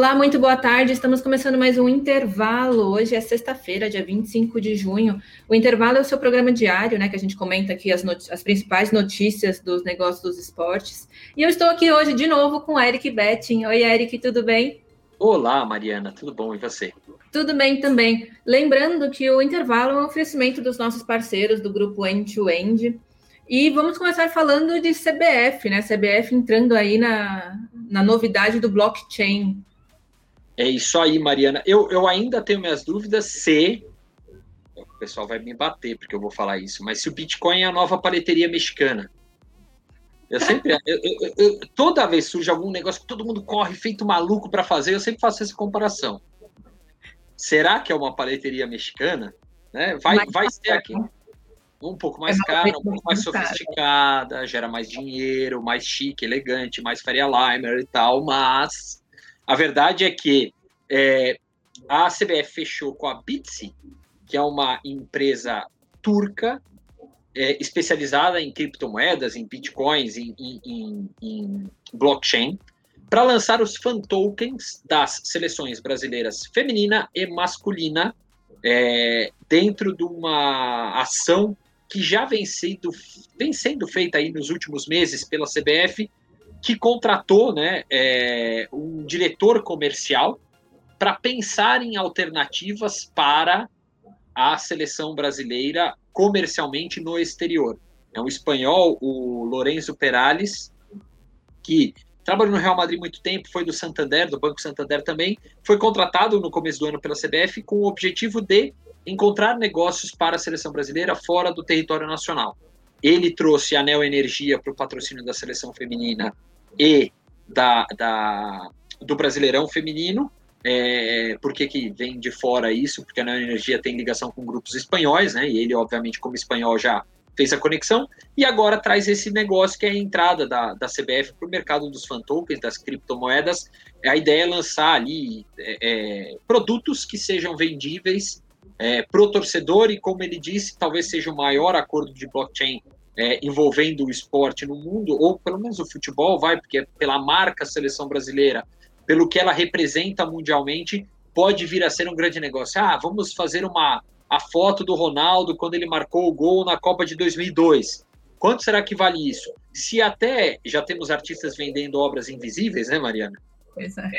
Olá, muito boa tarde. Estamos começando mais um intervalo. Hoje é sexta-feira, dia 25 de junho. O intervalo é o seu programa diário, né? Que a gente comenta aqui as, as, principais notícias dos negócios dos esportes. E eu estou aqui hoje de novo com Eric Betting. Oi, Eric, tudo bem? Olá, Mariana, tudo bom? E você? Tudo bem também. Lembrando que o intervalo é um oferecimento dos nossos parceiros do grupo End-to-End. -End. E vamos começar falando de CBF, né? CBF entrando aí na, na novidade do blockchain. É isso aí, Mariana. Eu, eu ainda tenho minhas dúvidas se. O pessoal vai me bater porque eu vou falar isso, mas se o Bitcoin é a nova paleteria mexicana. Eu sempre. eu, eu, eu, toda vez surge algum negócio que todo mundo corre feito maluco para fazer, eu sempre faço essa comparação. Será que é uma paleteria mexicana? Né? Vai, vai ser aqui um pouco mais é cara, um pouco mais sofisticada, gera mais dinheiro, mais chique, elegante, mais Faria Limer e tal, mas a verdade é que é, a CBF fechou com a Bitsy, que é uma empresa turca é, especializada em criptomoedas, em bitcoins, em, em, em, em blockchain, para lançar os fan tokens das seleções brasileiras feminina e masculina é, dentro de uma ação que já vem sendo, vem sendo feita aí nos últimos meses pela CBF, que contratou né, é, um diretor comercial para pensar em alternativas para a seleção brasileira comercialmente no exterior. É um espanhol, o Lorenzo Perales, que trabalhou no Real Madrid muito tempo, foi do Santander, do Banco Santander também, foi contratado no começo do ano pela CBF com o objetivo de encontrar negócios para a seleção brasileira fora do território nacional. Ele trouxe a Neo Energia para o patrocínio da seleção feminina e da, da do Brasileirão Feminino. É, por que, que vem de fora isso? Porque a Neo Energia tem ligação com grupos espanhóis, né? E ele, obviamente, como espanhol, já fez a conexão. E agora traz esse negócio que é a entrada da, da CBF para o mercado dos fan tokens, das criptomoedas. A ideia é lançar ali é, é, produtos que sejam vendíveis é, para o torcedor e, como ele disse, talvez seja o maior acordo de blockchain é, envolvendo o esporte no mundo, ou pelo menos o futebol, vai, porque pela marca seleção brasileira, pelo que ela representa mundialmente, pode vir a ser um grande negócio. Ah, vamos fazer uma a foto do Ronaldo quando ele marcou o gol na Copa de 2002. Quanto será que vale isso? Se até já temos artistas vendendo obras invisíveis, né, Mariana? Pois é.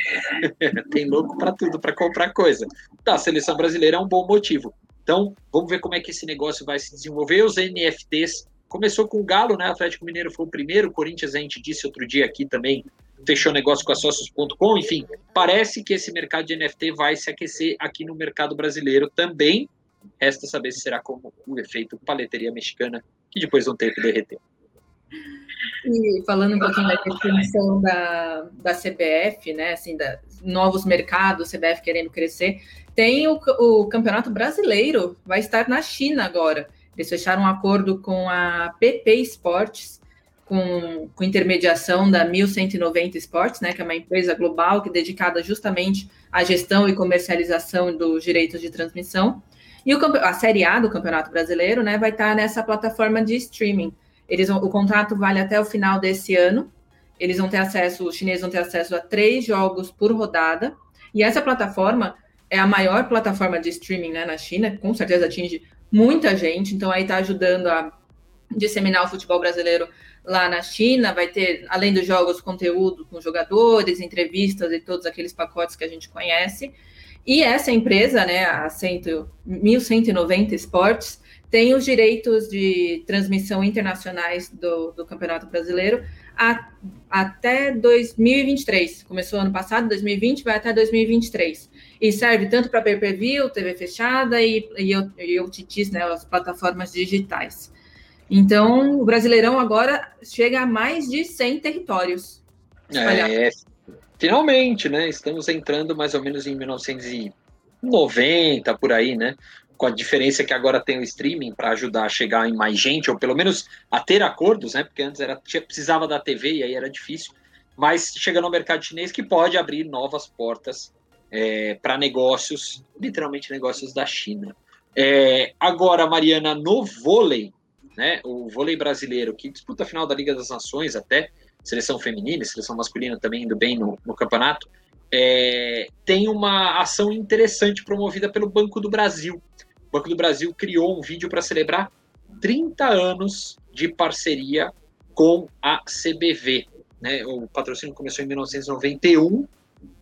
Tem louco para tudo, para comprar coisa. Tá, a seleção brasileira é um bom motivo. Então, vamos ver como é que esse negócio vai se desenvolver. Os NFTs começou com o Galo, né? Atlético Mineiro foi o primeiro, Corinthians, a gente disse outro dia aqui também, fechou negócio com a Socios.com. Enfim, parece que esse mercado de NFT vai se aquecer aqui no mercado brasileiro também. Resta saber se será como o efeito paleteria mexicana, que depois de um tempo derreteu. E falando um pouquinho da definição da, da CBF, né, assim, da, novos mercados, CBF querendo crescer, tem o, o Campeonato Brasileiro, vai estar na China agora. Eles fecharam um acordo com a PP Esportes, com, com intermediação da 1190 Esportes, né, que é uma empresa global que é dedicada justamente à gestão e comercialização dos direitos de transmissão. E o, a Série A do Campeonato Brasileiro né, vai estar nessa plataforma de streaming. Eles vão, o contrato vale até o final desse ano. Eles vão ter acesso, os chineses vão ter acesso a três jogos por rodada. E essa plataforma é a maior plataforma de streaming né, na China, com certeza atinge muita gente. Então aí está ajudando a disseminar o futebol brasileiro lá na China. Vai ter, além dos jogos, conteúdo com jogadores, entrevistas e todos aqueles pacotes que a gente conhece. E essa empresa, né, a 100, 1190 Esportes, tem os direitos de transmissão internacionais do, do Campeonato Brasileiro a, até 2023. Começou ano passado, 2020, vai até 2023. E serve tanto para pay-per-view, TV fechada e, e, e né, as plataformas digitais. Então, o Brasileirão agora chega a mais de 100 territórios. É, finalmente, né? Estamos entrando mais ou menos em 1990, por aí, né? Com a diferença que agora tem o streaming para ajudar a chegar em mais gente, ou pelo menos a ter acordos, né? Porque antes era, precisava da TV e aí era difícil. Mas chega no mercado chinês que pode abrir novas portas é, para negócios, literalmente negócios da China. É, agora, Mariana, no vôlei, né? O vôlei brasileiro, que disputa a final da Liga das Nações até, seleção feminina, seleção masculina também indo bem no, no campeonato. é, tem uma ação interessante promovida pelo Banco do Brasil. O Banco do Brasil criou um vídeo para celebrar 30 anos de parceria com a CBV. Né? O patrocínio começou em 1991,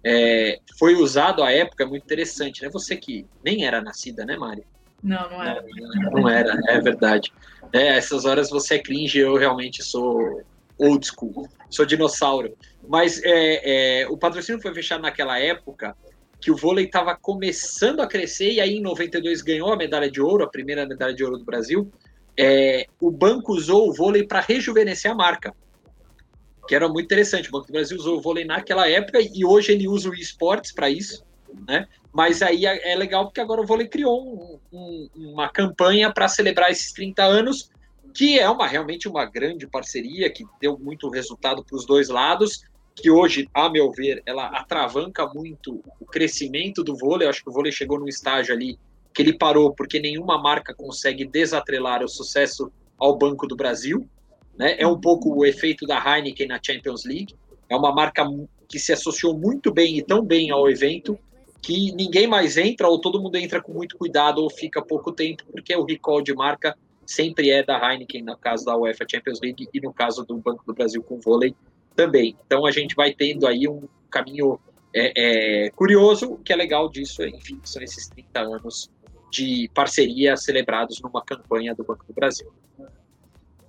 é, foi usado à época, é muito interessante. Né? Você que nem era nascida, né, Mari? Não, não era. Não, não era, é verdade. É, essas horas você é cringe, eu realmente sou old school, sou dinossauro. Mas é, é, o patrocínio foi fechado naquela época que o vôlei estava começando a crescer e aí em 92 ganhou a medalha de ouro, a primeira medalha de ouro do Brasil. É, o banco usou o vôlei para rejuvenescer a marca, que era muito interessante. O Banco do Brasil usou o vôlei naquela época e hoje ele usa o esportes para isso, né? Mas aí é, é legal porque agora o vôlei criou um, um, uma campanha para celebrar esses 30 anos, que é uma realmente uma grande parceria que deu muito resultado para os dois lados, que hoje, a meu ver, ela atravanca muito o crescimento do vôlei. Eu acho que o vôlei chegou num estágio ali que ele parou porque nenhuma marca consegue desatrelar o sucesso ao Banco do Brasil. Né? É um pouco o efeito da Heineken na Champions League. É uma marca que se associou muito bem e tão bem ao evento que ninguém mais entra ou todo mundo entra com muito cuidado ou fica pouco tempo, porque o recall de marca sempre é da Heineken, no caso da UEFA Champions League e no caso do Banco do Brasil com vôlei também. Então a gente vai tendo aí um caminho é, é, curioso, o que é legal disso, enfim, são esses 30 anos de parceria celebrados numa campanha do Banco do Brasil.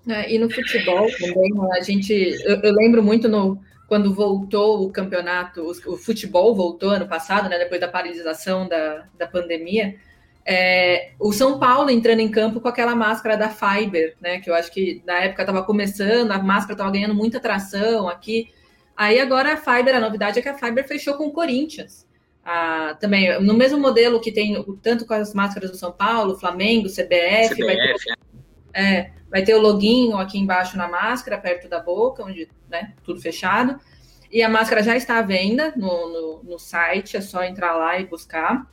É, e no futebol também, a gente, eu, eu lembro muito no, quando voltou o campeonato, o, o, futebol voltou ano passado, né, depois da paralisação da, da pandemia, é, o São Paulo entrando em campo com aquela máscara da Fiber, né, que eu acho que na época estava começando, a máscara estava ganhando muita atração aqui. Aí agora a Fiber, a novidade é que a Fiber fechou com o Corinthians. Ah, também no mesmo modelo que tem tanto com as máscaras do São Paulo, Flamengo, CBF, CBF vai ter, é, vai ter o loginho aqui embaixo na máscara, perto da boca, onde, né, tudo fechado. E a máscara já está à venda no, no, no site, é só entrar lá e buscar.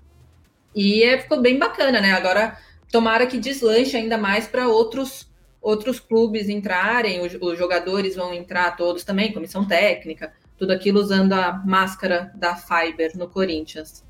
E é, ficou bem bacana, né? Agora, tomara que deslanche ainda mais para outros outros clubes entrarem, os, os, jogadores vão entrar todos também, comissão técnica, tudo aquilo usando a máscara da Fiber no Corinthians.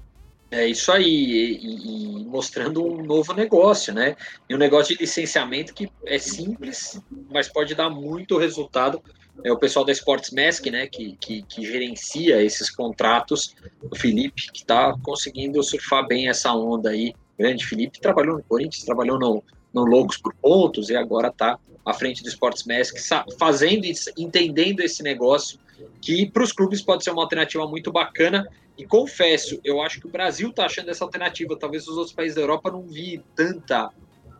É isso aí, e, e, mostrando um novo negócio, né? E um negócio de licenciamento que é simples, mas pode dar muito resultado. É o pessoal da Sports Mask, né, que, que, que gerencia esses contratos, o Felipe, que está conseguindo surfar bem essa onda aí. Grande Felipe, trabalhou no Corinthians, trabalhou no, no Loucos por Pontos e agora está à frente do Sports Mask, fazendo, entendendo esse negócio, que para os clubes pode ser uma alternativa muito bacana e confesso, eu acho que o Brasil está achando essa alternativa. Talvez os outros países da Europa não vi tanta,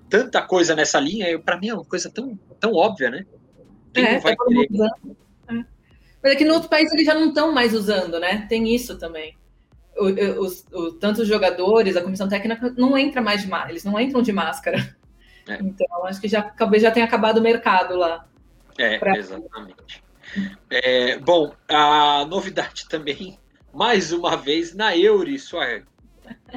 tanta coisa nessa linha. Para mim é uma coisa tão, tão óbvia, né? Quem é, vai tá é. Mas é que no outro país eles já não estão mais usando, né? Tem isso também. O, os, o, tanto os jogadores, a comissão técnica não entra mais de máscara, eles não entram de máscara. É. Então, acho que já, já tenha acabado o mercado lá. É, pra... exatamente. É, bom, a novidade também mais uma vez na Euri, sua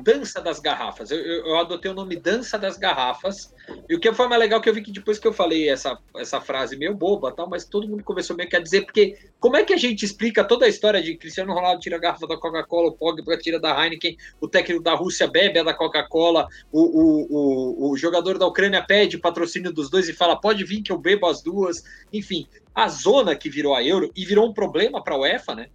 Dança das Garrafas. Eu, eu, eu, adotei o nome Dança das Garrafas. E o que foi mais legal que eu vi que depois que eu falei essa, essa frase meio boba, tal, mas todo mundo começou meio que a dizer, porque como é que a gente explica toda a história de Cristiano Ronaldo tira a garrafa da Coca-Cola, o Pogba tira da Heineken, o técnico da Rússia bebe a da Coca-Cola, o, o, o, o jogador da Ucrânia pede patrocínio dos dois e fala, pode vir que eu bebo as duas. Enfim, a zona que virou a Euro e virou um problema para a UEFA, né?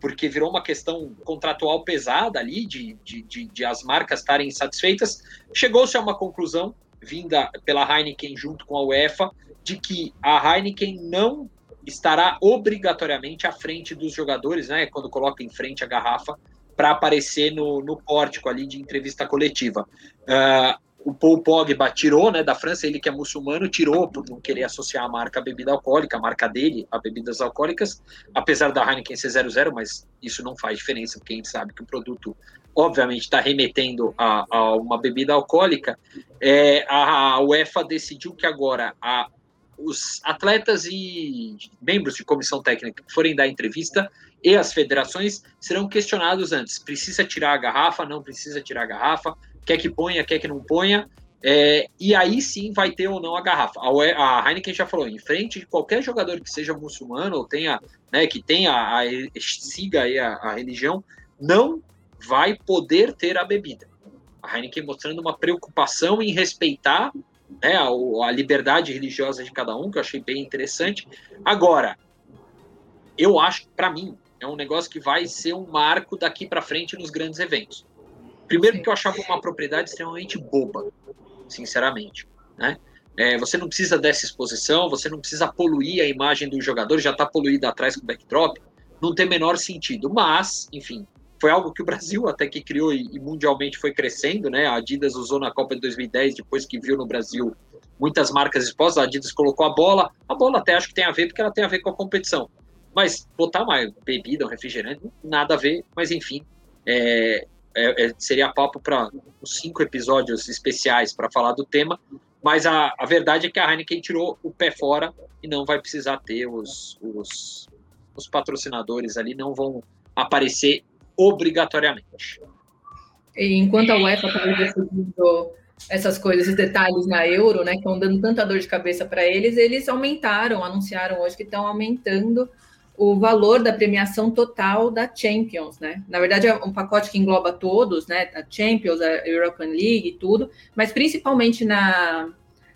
Porque virou uma questão contratual pesada ali, de, de, de, de as marcas estarem insatisfeitas, chegou-se a uma conclusão, vinda pela Heineken junto com a UEFA, de que a Heineken não estará obrigatoriamente à frente dos jogadores, né, quando coloca em frente a garrafa, para aparecer no, no pórtico ali de entrevista coletiva. Uh, o Paul Pogba tirou, né, da França, ele que é muçulmano, tirou por não querer associar a marca a bebida alcoólica, a marca dele a bebidas alcoólicas, apesar da Heineken ser 00, mas isso não faz diferença, porque a gente sabe que o produto, obviamente, está remetendo a, a, uma bebida alcoólica. É, a UEFA decidiu que agora a, os atletas e membros de comissão técnica que forem dar entrevista e as federações serão questionados antes. Precisa tirar a garrafa? Não precisa tirar a garrafa? Quer que ponha, quer que não ponha, é, e aí sim vai ter ou não a garrafa. A, a Heineken já falou, em frente de qualquer jogador que seja muçulmano ou tenha, né, que tenha, a, siga aí a, a religião, não vai poder ter a bebida. A Heineken mostrando uma preocupação em respeitar né, a, a liberdade religiosa de cada um, que eu achei bem interessante. Agora, eu acho que, para mim, é um negócio que vai ser um marco daqui para frente nos grandes eventos. Primeiro, porque eu achava uma propriedade extremamente boba, sinceramente. Né? É, você não precisa dessa exposição, você não precisa poluir a imagem do jogador, já está poluída atrás com o backdrop, não tem menor sentido. Mas, enfim, foi algo que o Brasil até que criou e, mundialmente foi crescendo, né? A Adidas usou na Copa de 2010, depois que viu no Brasil muitas marcas expostas, a Adidas colocou a bola, a bola até acho que tem a ver, porque ela tem a ver com a competição. Mas botar uma bebida, um refrigerante, nada a ver, mas enfim, é, é, é seria papo para cinco episódios especiais para falar do tema, mas a, a verdade é que a Heineken tirou o pé fora e não vai precisar ter os, os, os patrocinadores ali, não vão aparecer obrigatoriamente. E enquanto a UEFA está decidindo essas coisas, esses detalhes na euro, né, que estão dando tanta dor de cabeça para eles, eles aumentaram, anunciaram hoje que estão aumentando o valor da premiação total da Champions, né? Na verdade, é um pacote que engloba todos, né? A Champions, a European League e tudo, mas principalmente na,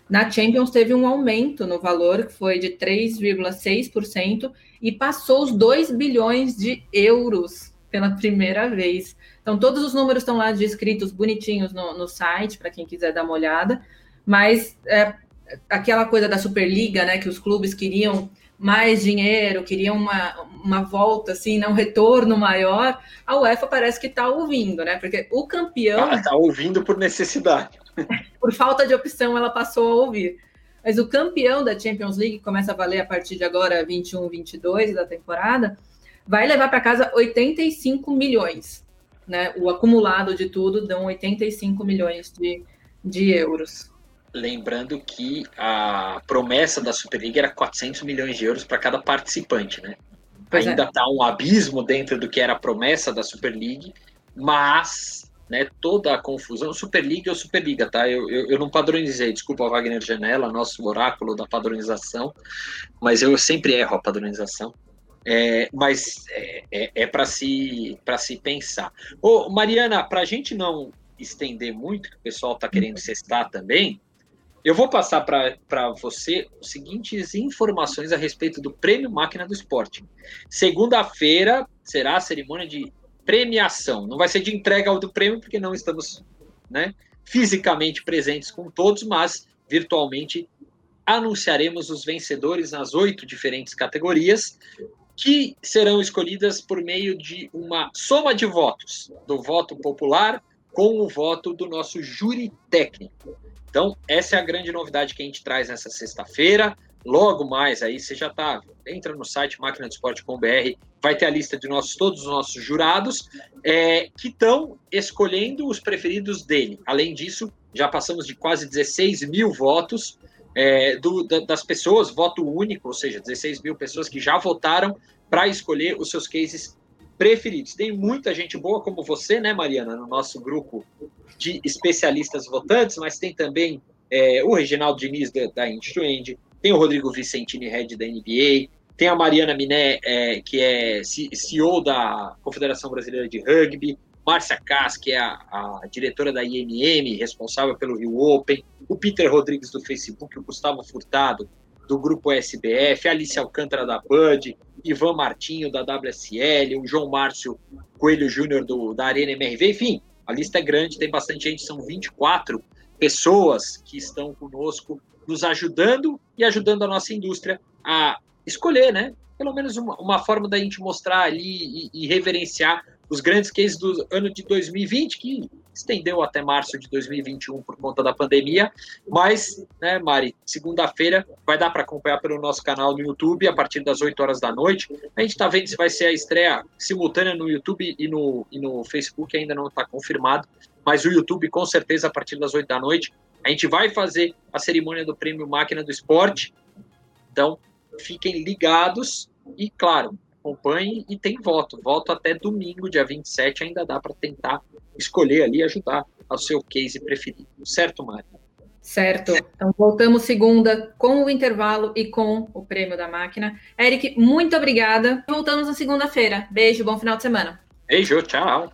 na Champions teve um aumento no valor, que foi de 3,6%, e passou os 2 bilhões de euros pela primeira vez. Então, todos os números estão lá descritos bonitinhos no, no site, para quem quiser dar uma olhada. Mas é, aquela coisa da Superliga, né, que os clubes queriam mais dinheiro, queriam uma, uma volta, assim, né, um retorno maior, a UEFA parece que está ouvindo, né? Porque o campeão. Está ouvindo por necessidade. por falta de opção, ela passou a ouvir. Mas o campeão da Champions League, que começa a valer a partir de agora, 21, 22 da temporada, vai levar para casa 85 milhões. Né? O acumulado de tudo dão 85 milhões de, de euros. Lembrando que a promessa da Superliga era 400 milhões de euros para cada participante, né? Pois Ainda está é. um abismo dentro do que era a promessa da Super League, mas né, toda a confusão, Superliga ou Superliga, tá? Eu, eu, eu, não padronizei, desculpa Wagner Janela, nosso oráculo da padronização, mas eu sempre erro a padronização. É, mas é, é, é para se, se pensar. Ô, Mariana, para a gente não estender muito, que o pessoal está querendo cestar também, eu vou passar para você as seguintes informações a respeito do Prêmio Máquina do Esporte. Segunda-feira será a cerimônia de premiação. Não vai ser de entrega do prêmio, porque não estamos né, fisicamente presentes com todos, mas virtualmente anunciaremos os vencedores nas oito diferentes categorias que serão escolhidas por meio de uma soma de votos, do voto popular com o voto do nosso júri técnico. Então, essa é a grande novidade que a gente traz nessa sexta-feira. Logo mais aí, você já tá, entra no site máquinadesporte.com.br, vai ter a lista de nossos, todos os nossos jurados é, que estão escolhendo os preferidos dele. Além disso, já passamos de quase 16 mil votos é, do, da, das pessoas, voto único, ou seja, 16 mil pessoas que já votaram para escolher os seus cases preferidos. Tem muita gente boa como você, né, Mariana, no nosso grupo de especialistas votantes, mas tem também é, o Reginaldo Diniz da, da tem o Rodrigo Vicentini, head da NBA, tem a Mariana Miné, é, que é CEO da Confederação Brasileira de Rugby, Márcia Kass, que é a, a, diretora da IMM, responsável pelo Rio Open, o Peter Rodrigues do Facebook, o Gustavo Furtado do Grupo SBF, Alice Alcântara da Bud, Ivan Martinho da WSL, o João Márcio Coelho Júnior da Arena MRV, enfim, a lista é grande, tem bastante gente, são 24 pessoas que estão conosco, nos ajudando e ajudando a nossa indústria a escolher, né? Pelo menos uma, uma forma da gente mostrar ali e, e reverenciar os grandes cases do ano de 2020, que estendeu até março de 2021 por conta da pandemia. Mas, né, Mari, segunda-feira vai dar para acompanhar pelo nosso canal no YouTube a partir das 8 horas da noite. A gente está vendo se vai ser a estreia simultânea no YouTube e no, e no Facebook, ainda não está confirmado. Mas o YouTube, com certeza, a partir das 8 da noite, a gente vai fazer a cerimônia do Prêmio Máquina do Esporte. Então, fiquem ligados e, claro, acompanhe e tem voto. Voto até domingo, dia 27, ainda dá para tentar escolher ali e ajudar ao seu case preferido. Certo, Mari? Certo. Então, voltamos segunda com o intervalo e com o prêmio da máquina. Eric, muito obrigada. Voltamos na segunda-feira. Beijo, bom final de semana. Beijo, tchau.